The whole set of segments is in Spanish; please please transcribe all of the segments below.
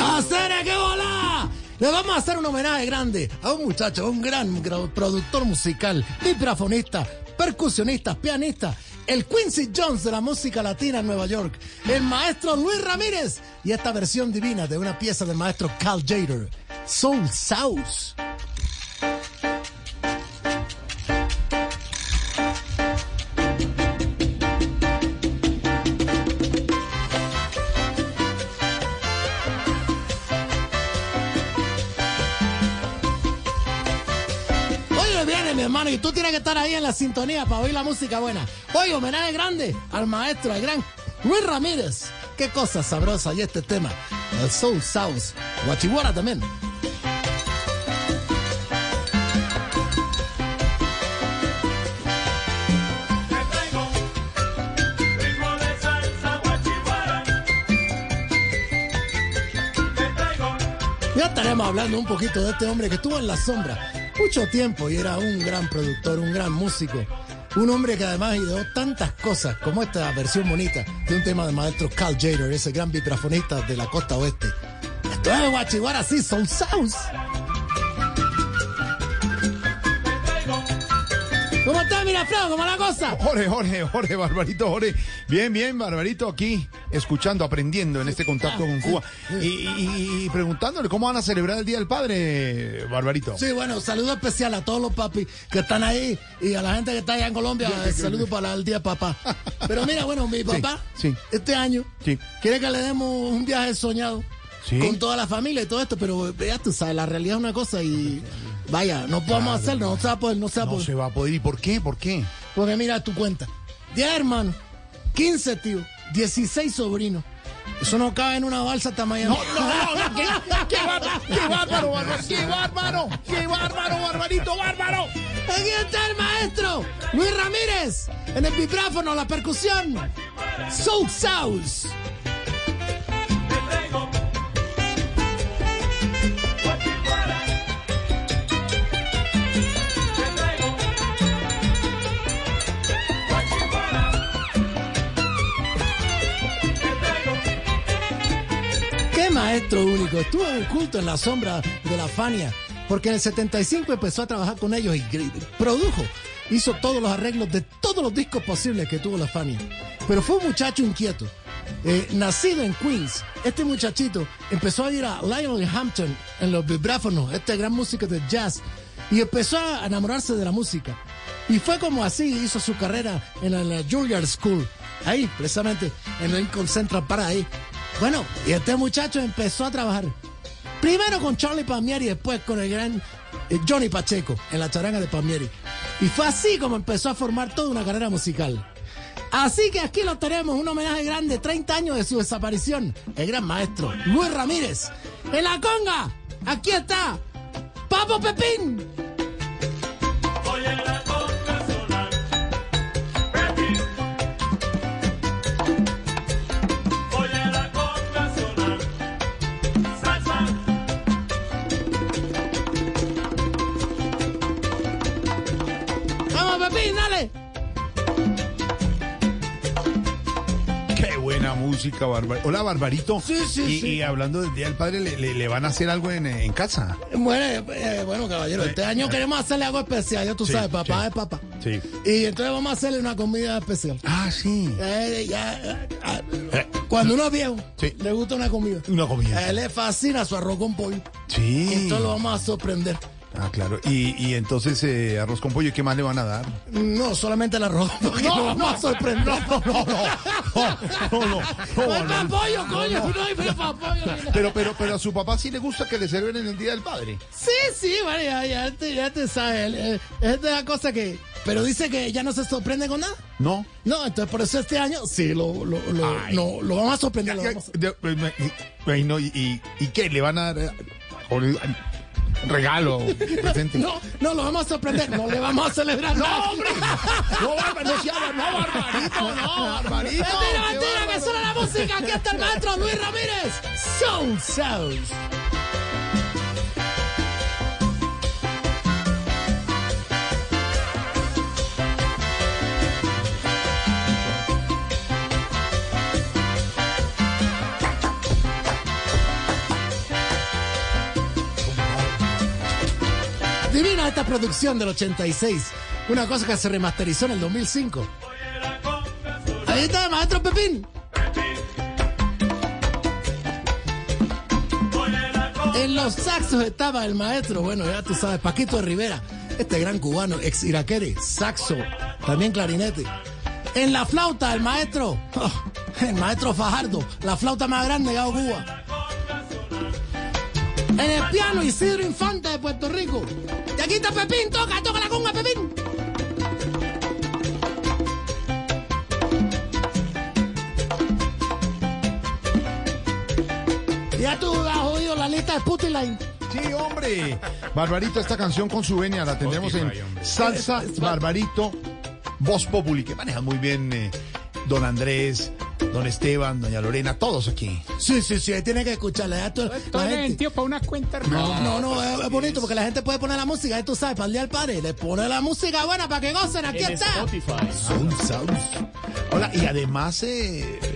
¡Hacer qué volá! Le vamos a hacer un homenaje grande a un muchacho, un gran gra- productor musical, vibrafonista, percusionista, pianista, el Quincy Jones de la música latina en Nueva York, el maestro Luis Ramírez y esta versión divina de una pieza del maestro Cal Jader, Soul Sauce. Hermano y tú tienes que estar ahí en la sintonía para oír la música buena. Oye, homenaje grande al maestro, al gran Luis Ramírez. Qué cosa sabrosa y este tema, el Soul Sauce, Guachihuara también. Ya estaremos hablando un poquito de este hombre que estuvo en la sombra mucho tiempo y era un gran productor, un gran músico. Un hombre que además ideó tantas cosas como esta versión bonita de un tema del maestro Cal Jader, ese gran vibrafonista de la costa oeste. Esto es Guachihuara, sí, Soul Sauce. ¿Cómo está, Miraflor? ¿Cómo la cosa? Jorge, Jorge, Jorge, Barbarito, Jorge. Bien, bien, Barbarito aquí, escuchando, aprendiendo en este contacto con Cuba. Y, y- y preguntándole cómo van a celebrar el Día del Padre, Barbarito. Sí, bueno, saludo especial a todos los papis que están ahí y a la gente que está allá en Colombia. eh, Saludo para el día de papá. Pero mira, bueno, mi papá, sí. este año, Sí. quiere que le demos un viaje soñado Sí. con toda la familia y todo esto, pero ya tú sabes, la realidad es una cosa y vaya, no podemos hacerlo, no se va a poder, no se va a No poder. se va a poder. ¿Y por qué? ¿Por qué? Porque mira tu cuenta, 10 hermanos, 15 tíos, 16 sobrinos. Eso no cabe en una balsa tamaño. No, no, no, qué, qué bárbaro, qué bárbaro, bárbaro, qué bárbaro, qué bárbaro, Barbarito, bárbaro. Aquí está el maestro Luis Ramírez en el vibráfono, la percusión. Soul Sauce. Maestro único. Estuvo oculto en la sombra de la Fania. Porque en el 75 empezó a trabajar con ellos y produjo. Hizo todos los arreglos de todos los discos posibles que tuvo la Fania. Pero fue un muchacho inquieto. Eh, nacido en Queens, este muchachito empezó a ir a Lionel Hampton en los vibráfonos, este gran músico de jazz, y empezó a enamorarse de la música. Y fue como así hizo su carrera en la Juilliard School, ahí, precisamente, en Lincoln Central para ahí. Bueno, y este muchacho empezó a trabajar primero con Charlie Palmieri y después con el gran eh, Johnny Pacheco en la charanga de Palmieri. Y fue así como empezó a formar toda una carrera musical. Así que aquí lo tenemos, un homenaje grande, 30 años de su desaparición, el gran maestro Luis Ramírez. En la conga, aquí está, Papo Pepín. Música. Hola, Barbarito. Sí, sí, y, sí. y hablando del Día del Padre, ¿le, le- le van a hacer algo en, en casa? Bueno, eh, eh, bueno, caballero, este año queremos hacerle algo especial, ya tú Sí, sabes, papá sí. es papá. Sí. Y entonces vamos a hacerle una comida especial. Ah, sí. Eh, ya, eh, eh, cuando uno es viejo, Sí. le gusta una comida. Una comida. A él le fascina su arroz con pollo. Sí. Entonces lo vamos a sorprender. Ah, claro. Y, y entonces, eh, arroz con pollo, ¿qué más le van a dar? No, solamente el arroz, porque lo sorprender. No, no, no. No, no, no. No hay pa' pollo, coño, no pollo. Pero, pero, pero a su papá sí le gusta que le sirven en el Día del Padre. Sí, sí, bueno, ya, ya, te, ya te sabes. Es de la cosa que. Pero dice que ya no se sorprende con nada. ¿No? No, entonces por eso este año sí lo, lo, lo, no, lo vamos a sorprender. lo Ya, vamos a- me- no, y, y, ¿y qué? ¿Le van a dar eh, regalo, presente? No, no, lo vamos a sorprender. No le vamos a celebrar. ¡No, hombre! ¡No, Barba- no, sea- no, Barbarito! ¡No, Barbarito! Mentira, ¡Qué mentira, que suena la música. Aquí está el maestro Luis Ramírez. Soul Sounds. Divina esta producción del 86. Una cosa que se remasterizó en el 2005. Ahí está, maestro Pepín. En los saxos estaba el maestro, bueno, ya tú sabes, Paquito de Rivera, este gran cubano, ex iraquere, saxo, también clarinete. En la flauta, el maestro, el maestro Fajardo, la flauta más grande de Cuba. En el piano, Isidro Infante Puerto Rico. Y aquí está Pepín, toca, toca la conga, Pepín. Ya tú has oído la lista de Sputline. Sí, hombre. Barbarito, esta canción con su venia la tendremos en Salsa Barbarito Voz Populi, que maneja muy bien eh, don Andrés, don Esteban, doña Lorena, todos aquí. Sí, sí, sí, tiene que escucharla. Ya tú- la gente- tío, para una cuenta No, no, no, es, es bonito porque la gente puede poner la música, ya tú sabes, para el día del padre. Le pone la música buena para que gocen, aquí está. Sound Sounds. Hola, y además, eh,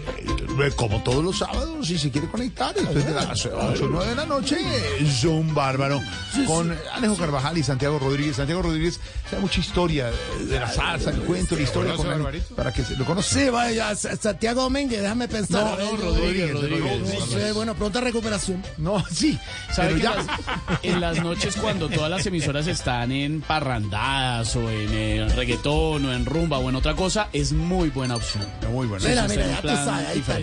como todos los sábados, si se quiere conectar, después de las 8 o 9 de la noche, es un bárbaro. Con Alejo Carvajal y Santiago Rodríguez. Santiago Rodríguez sabe mucha historia de la salsa, el cuento, la historia con él, para que se lo conozca. Sí, vaya, Santiago Domínguez, déjame pensar. No, yo- Rodríguez, Rodríguez. No sé, bueno, pronta recuperación. No, sí, ¿Sabe pero que ya. las- en las noches cuando todas las emisoras están en parrandadas o en eh, reggaetón o en rumba o en otra cosa, es muy buena opción. Muy bueno. Mira, sí, mira, ya tú sabes, ahí está.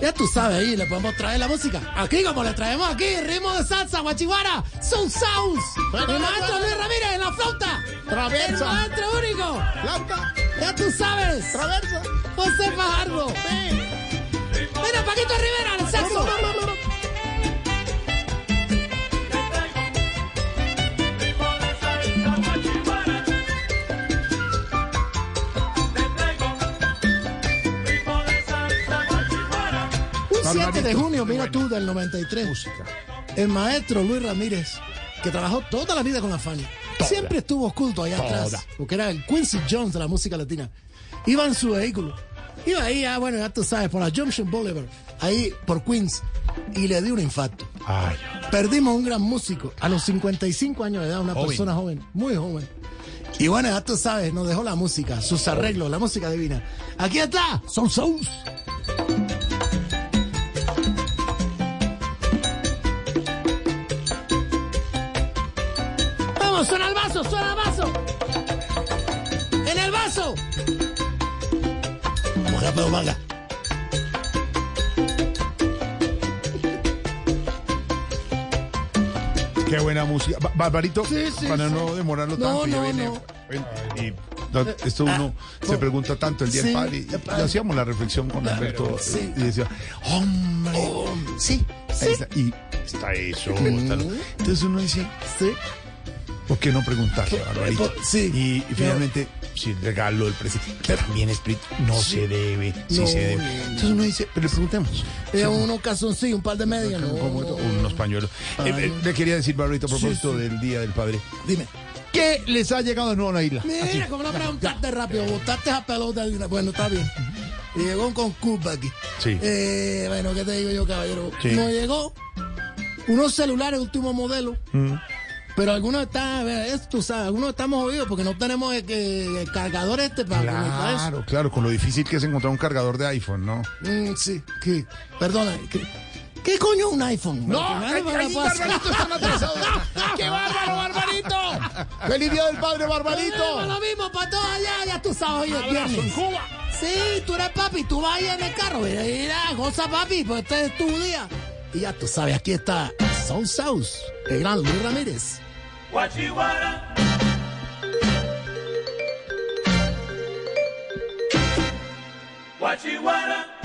Ya tú sabes, ahí le podemos traer la música. Aquí, como le traemos aquí, ritmo de salsa, guachiguara, Soul Sounds. El maestro Luis Ramírez en la flauta. Traversa. El maestro único. Flauta, Ya tú sabes. traversa. José Fajardo. Mira, Paquito Rivera, el saxo. 7 de junio, mira tú, del 93. Música. El maestro Luis Ramírez, que trabajó toda la vida con la Fania, siempre estuvo oculto allá atrás, Toda. porque era el Quincy Jones de la música latina. Iba en su vehículo, iba ahí, ah, bueno, ya tú sabes, por la Junction Boulevard, ahí por Queens, y le dio un infarto. Ay, Perdimos un gran músico a los 55 años de edad, una Joven. persona joven, muy joven. Y bueno, ya tú sabes, nos dejó la música, sus arreglos, la música divina. Aquí está, Soul Souls. Vamos, suena el vaso, suena el vaso. En el vaso. Vamos rápido, manga. qué buena música. Ba- Barbarito, Sí, sí, para sí. no demorarlo No, tanto, ya no, viene. no. Y esto uno Ah, se no. pregunta tanto el día del Sí. Y padre. hacíamos la reflexión con Alberto sí. y decía, hombre, sí, ahí está. Y está eso. está lo- Entonces uno dice, Sí. ¿Por qué no preguntarle, Barbarito? por- sí. Y, y finalmente, si el regalo del presidente también es no se debe, sí No, se debe. no, no. Entonces uno dice, pero le preguntemos. Eh, unos calzoncillos, un par de medias, no. Unos pañuelos. Eh, eh, le quería decir, Barbarito, a propósito del Día del Padre, Dime. ¿qué les ha llegado de nuevo a la isla? Así. Mira, como no preguntaste rápido, botaste esa pelota. Bueno, está bien. Llegó un concurso aquí. Sí. Eh, bueno, ¿qué te digo yo, caballero? Nos llegó unos celulares último modelo. Mm. Pero algunos están, eh, es, tú sabes, algunos estamos jodidos porque no tenemos el, que- el cargador este para. Claro, claro, con lo difícil que es encontrar un cargador de iPhone, ¿no? Mm, sí, ¿qué? Perdona, ¿qué, qué coño es un iPhone? No puede ser- están atrasados. ¡Qué bárbaro, Barbarito! ¡Feliz Día del Padre, Eh, Barbarito! Lo mismo para todos allá, ya tú sabes, hoy viernes. Cuba! Sí, tú eres papi, tú vas ahí en el carro, mira, mira, goza papi, pues este es tu día. Y ya tú sabes, aquí está Soul South, el gran Luis Ramírez. Guachihuara. Guachihuara.